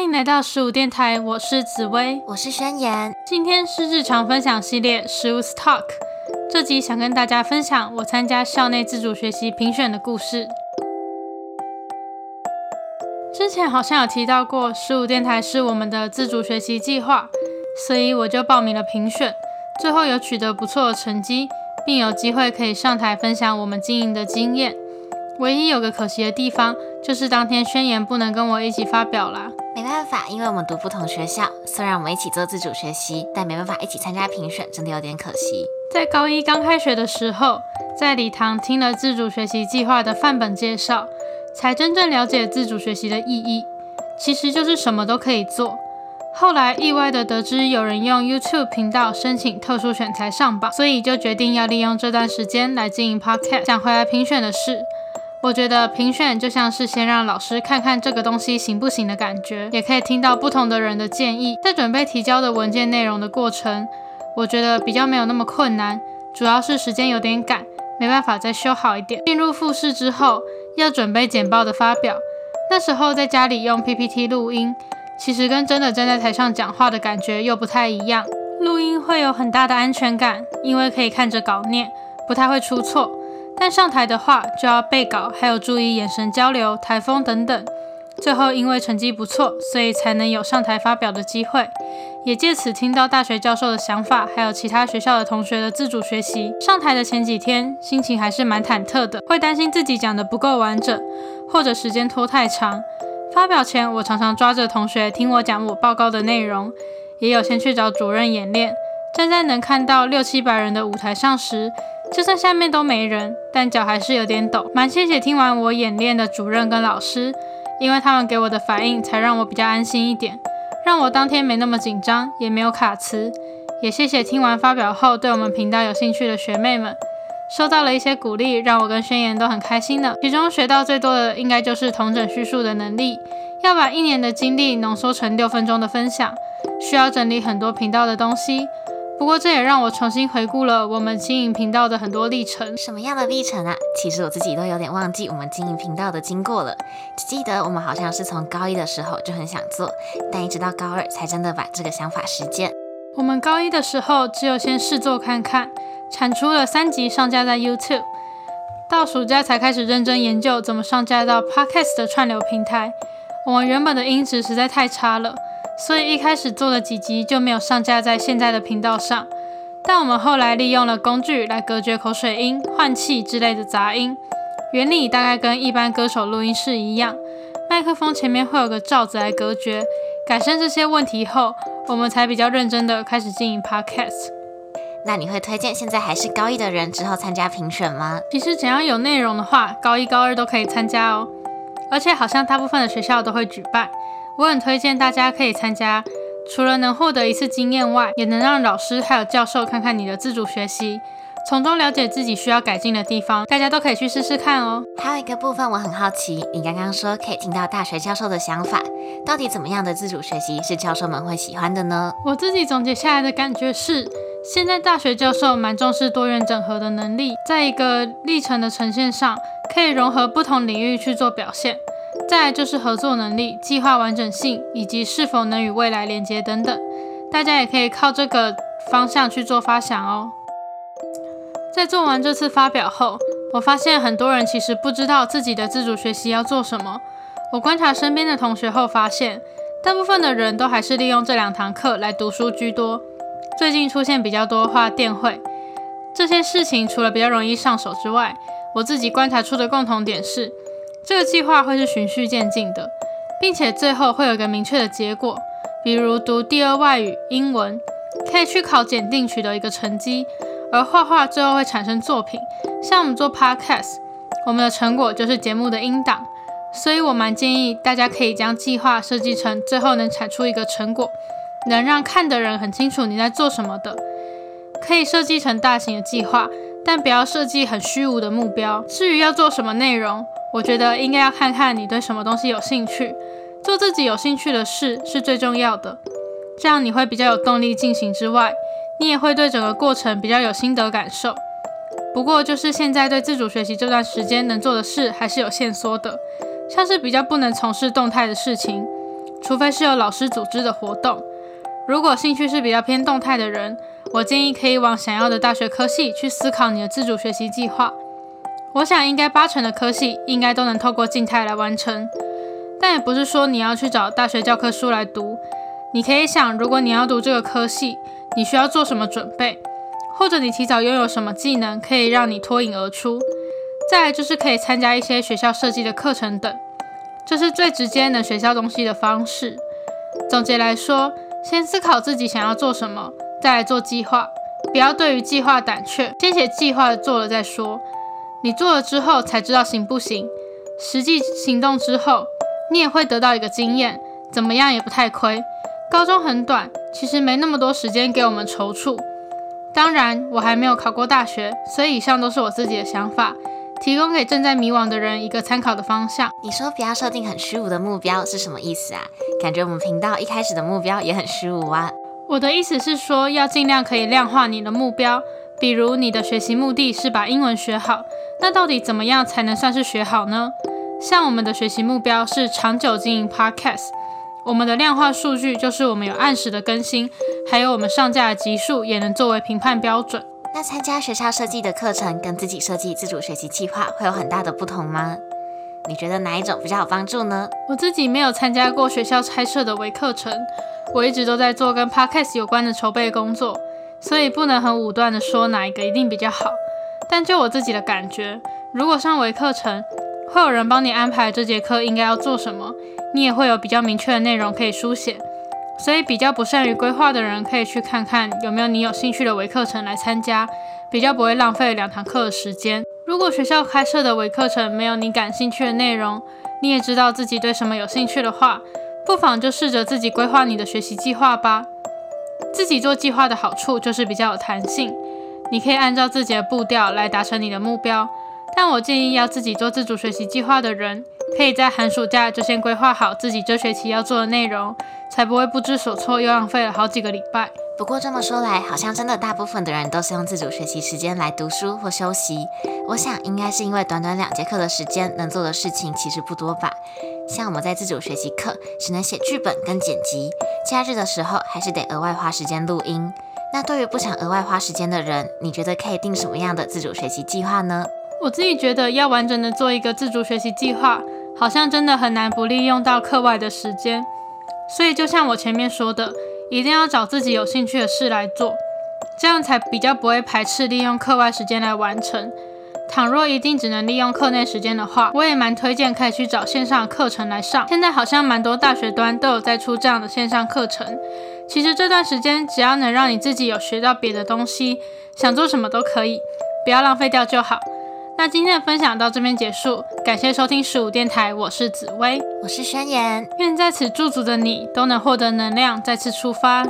欢迎来到十五电台，我是紫薇，我是宣言。今天是日常分享系列十五 Talk，这集想跟大家分享我参加校内自主学习评选的故事。之前好像有提到过，十五电台是我们的自主学习计划，所以我就报名了评选，最后有取得不错的成绩，并有机会可以上台分享我们经营的经验。唯一有个可惜的地方，就是当天宣言不能跟我一起发表啦。没办法，因为我们读不同学校，虽然我们一起做自主学习，但没办法一起参加评选，真的有点可惜。在高一刚开学的时候，在礼堂听了自主学习计划的范本介绍，才真正了解自主学习的意义。其实就是什么都可以做。后来意外的得知有人用 YouTube 频道申请特殊选材上榜，所以就决定要利用这段时间来经营 Podcast，讲回来评选的事。我觉得评选就像是先让老师看看这个东西行不行的感觉，也可以听到不同的人的建议。在准备提交的文件内容的过程，我觉得比较没有那么困难，主要是时间有点赶，没办法再修好一点。进入复试之后，要准备简报的发表，那时候在家里用 PPT 录音，其实跟真的站在台上讲话的感觉又不太一样。录音会有很大的安全感，因为可以看着稿念，不太会出错。但上台的话就要背稿，还有注意眼神交流、台风等等。最后因为成绩不错，所以才能有上台发表的机会，也借此听到大学教授的想法，还有其他学校的同学的自主学习。上台的前几天，心情还是蛮忐忑的，会担心自己讲的不够完整，或者时间拖太长。发表前，我常常抓着同学听我讲我报告的内容，也有先去找主任演练。站在能看到六七百人的舞台上时，就算下面都没人，但脚还是有点抖。蛮谢谢听完我演练的主任跟老师，因为他们给我的反应才让我比较安心一点，让我当天没那么紧张，也没有卡词。也谢谢听完发表后对我们频道有兴趣的学妹们，收到了一些鼓励，让我跟宣言都很开心呢。其中学到最多的应该就是同整叙述的能力，要把一年的经历浓缩成六分钟的分享，需要整理很多频道的东西。不过这也让我重新回顾了我们经营频道的很多历程。什么样的历程啊？其实我自己都有点忘记我们经营频道的经过了。只记得我们好像是从高一的时候就很想做，但一直到高二才真的把这个想法实践。我们高一的时候只有先试做看看，产出了三集上架在 YouTube，到暑假才开始认真研究怎么上架到 Podcast 的串流平台。我们原本的音质实在太差了。所以一开始做的几集就没有上架在现在的频道上，但我们后来利用了工具来隔绝口水音、换气之类的杂音，原理大概跟一般歌手录音室一样，麦克风前面会有个罩子来隔绝。改善这些问题后，我们才比较认真的开始经营 Podcast。那你会推荐现在还是高一的人之后参加评选吗？其实只要有内容的话，高一高二都可以参加哦，而且好像大部分的学校都会举办。我很推荐大家可以参加，除了能获得一次经验外，也能让老师还有教授看看你的自主学习，从中了解自己需要改进的地方。大家都可以去试试看哦。还有一个部分我很好奇，你刚刚说可以听到大学教授的想法，到底怎么样的自主学习是教授们会喜欢的呢？我自己总结下来的感觉是，现在大学教授蛮重视多元整合的能力，在一个历程的呈现上，可以融合不同领域去做表现。再就是合作能力、计划完整性以及是否能与未来连接等等，大家也可以靠这个方向去做发想哦。在做完这次发表后，我发现很多人其实不知道自己的自主学习要做什么。我观察身边的同学后发现，大部分的人都还是利用这两堂课来读书居多。最近出现比较多画电绘这些事情，除了比较容易上手之外，我自己观察出的共同点是。这个计划会是循序渐进的，并且最后会有一个明确的结果，比如读第二外语英文，可以去考检定取得一个成绩，而画画最后会产生作品。像我们做 podcast，我们的成果就是节目的音档，所以我蛮建议大家可以将计划设计成最后能产出一个成果，能让看的人很清楚你在做什么的。可以设计成大型的计划，但不要设计很虚无的目标。至于要做什么内容，我觉得应该要看看你对什么东西有兴趣，做自己有兴趣的事是最重要的。这样你会比较有动力进行之外，你也会对整个过程比较有心得感受。不过就是现在对自主学习这段时间能做的事还是有限缩的，像是比较不能从事动态的事情，除非是有老师组织的活动。如果兴趣是比较偏动态的人，我建议可以往想要的大学科系去思考你的自主学习计划。我想应该八成的科系应该都能透过静态来完成，但也不是说你要去找大学教科书来读。你可以想，如果你要读这个科系，你需要做什么准备，或者你提早拥有什么技能可以让你脱颖而出。再来就是可以参加一些学校设计的课程等，这是最直接能学校东西的方式。总结来说，先思考自己想要做什么，再来做计划。不要对于计划胆怯，先写计划做了再说。你做了之后才知道行不行，实际行动之后，你也会得到一个经验，怎么样也不太亏。高中很短，其实没那么多时间给我们踌躇。当然，我还没有考过大学，所以以上都是我自己的想法，提供给正在迷惘的人一个参考的方向。你说不要设定很虚无的目标是什么意思啊？感觉我们频道一开始的目标也很虚无啊。我的意思是说，要尽量可以量化你的目标，比如你的学习目的是把英文学好，那到底怎么样才能算是学好呢？像我们的学习目标是长久经营 Podcast。我们的量化数据就是我们有按时的更新，还有我们上架的集数也能作为评判标准。那参加学校设计的课程跟自己设计自主学习计划会有很大的不同吗？你觉得哪一种比较有帮助呢？我自己没有参加过学校开设的微课程，我一直都在做跟 podcast 有关的筹备工作，所以不能很武断的说哪一个一定比较好。但就我自己的感觉，如果上微课程，会有人帮你安排这节课应该要做什么，你也会有比较明确的内容可以书写。所以比较不善于规划的人，可以去看看有没有你有兴趣的微课程来参加，比较不会浪费两堂课的时间。如果学校开设的微课程没有你感兴趣的内容，你也知道自己对什么有兴趣的话，不妨就试着自己规划你的学习计划吧。自己做计划的好处就是比较有弹性，你可以按照自己的步调来达成你的目标。但我建议要自己做自主学习计划的人，可以在寒暑假就先规划好自己这学期要做的内容，才不会不知所措又浪费了好几个礼拜。不过这么说来，好像真的大部分的人都是用自主学习时间来读书或休息。我想应该是因为短短两节课的时间，能做的事情其实不多吧。像我们在自主学习课，只能写剧本跟剪辑，假日的时候还是得额外花时间录音。那对于不想额外花时间的人，你觉得可以定什么样的自主学习计划呢？我自己觉得要完整的做一个自主学习计划，好像真的很难不利用到课外的时间。所以就像我前面说的，一定要找自己有兴趣的事来做，这样才比较不会排斥利用课外时间来完成。倘若一定只能利用课内时间的话，我也蛮推荐可以去找线上课程来上。现在好像蛮多大学端都有在出这样的线上课程。其实这段时间只要能让你自己有学到别的东西，想做什么都可以，不要浪费掉就好。那今天的分享到这边结束，感谢收听十五电台，我是紫薇，我是宣言，愿在此驻足的你都能获得能量，再次出发。